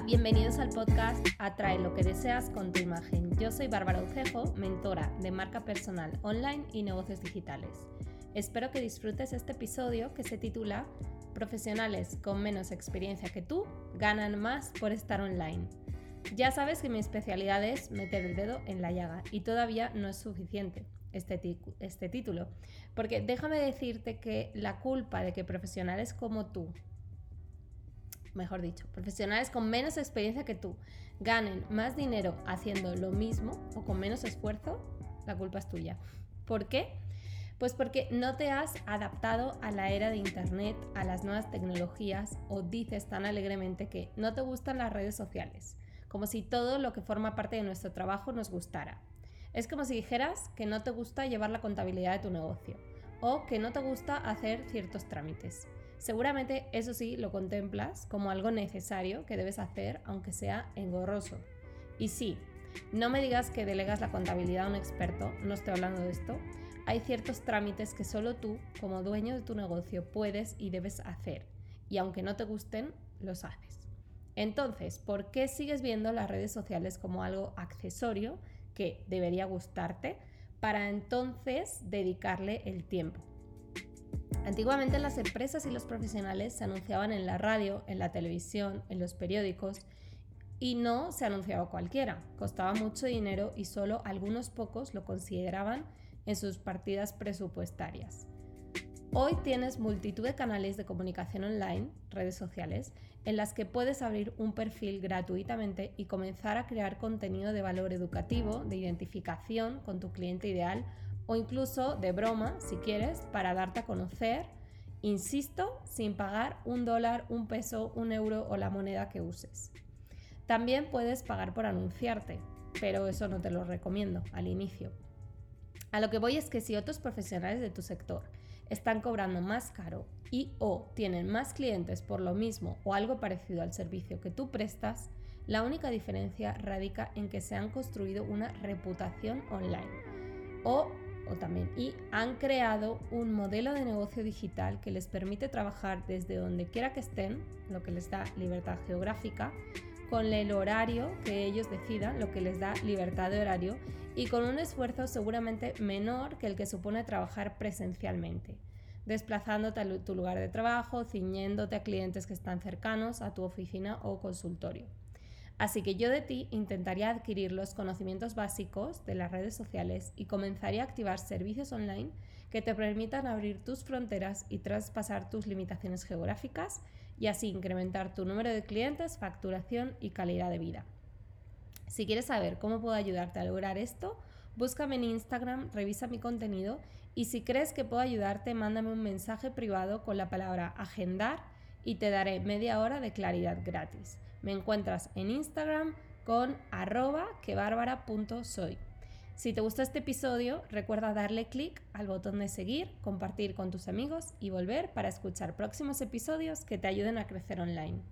Bienvenidos al podcast Atrae lo que deseas con tu imagen. Yo soy Bárbara Ucejo, mentora de marca personal online y negocios digitales. Espero que disfrutes este episodio que se titula Profesionales con menos experiencia que tú ganan más por estar online. Ya sabes que mi especialidad es meter el dedo en la llaga y todavía no es suficiente este, este título, porque déjame decirte que la culpa de que profesionales como tú mejor dicho, profesionales con menos experiencia que tú ganen más dinero haciendo lo mismo o con menos esfuerzo, la culpa es tuya. ¿Por qué? Pues porque no te has adaptado a la era de Internet, a las nuevas tecnologías o dices tan alegremente que no te gustan las redes sociales, como si todo lo que forma parte de nuestro trabajo nos gustara. Es como si dijeras que no te gusta llevar la contabilidad de tu negocio o que no te gusta hacer ciertos trámites. Seguramente eso sí lo contemplas como algo necesario que debes hacer aunque sea engorroso. Y sí, no me digas que delegas la contabilidad a un experto, no estoy hablando de esto. Hay ciertos trámites que solo tú, como dueño de tu negocio, puedes y debes hacer. Y aunque no te gusten, los haces. Entonces, ¿por qué sigues viendo las redes sociales como algo accesorio que debería gustarte para entonces dedicarle el tiempo? Antiguamente las empresas y los profesionales se anunciaban en la radio, en la televisión, en los periódicos y no se anunciaba cualquiera. Costaba mucho dinero y solo algunos pocos lo consideraban en sus partidas presupuestarias. Hoy tienes multitud de canales de comunicación online, redes sociales, en las que puedes abrir un perfil gratuitamente y comenzar a crear contenido de valor educativo, de identificación con tu cliente ideal o incluso de broma, si quieres, para darte a conocer, insisto, sin pagar un dólar, un peso, un euro o la moneda que uses. También puedes pagar por anunciarte, pero eso no te lo recomiendo al inicio. A lo que voy es que si otros profesionales de tu sector están cobrando más caro y o tienen más clientes por lo mismo o algo parecido al servicio que tú prestas, la única diferencia radica en que se han construido una reputación online o o también y han creado un modelo de negocio digital que les permite trabajar desde donde quiera que estén, lo que les da libertad geográfica, con el horario que ellos decidan, lo que les da libertad de horario y con un esfuerzo seguramente menor que el que supone trabajar presencialmente, desplazándote a tu lugar de trabajo, ciñéndote a clientes que están cercanos a tu oficina o consultorio. Así que yo de ti intentaría adquirir los conocimientos básicos de las redes sociales y comenzaría a activar servicios online que te permitan abrir tus fronteras y traspasar tus limitaciones geográficas y así incrementar tu número de clientes, facturación y calidad de vida. Si quieres saber cómo puedo ayudarte a lograr esto, búscame en Instagram, revisa mi contenido y si crees que puedo ayudarte, mándame un mensaje privado con la palabra agendar y te daré media hora de claridad gratis. Me encuentras en Instagram con arroba quebárbara.soy. Si te gustó este episodio, recuerda darle clic al botón de seguir, compartir con tus amigos y volver para escuchar próximos episodios que te ayuden a crecer online.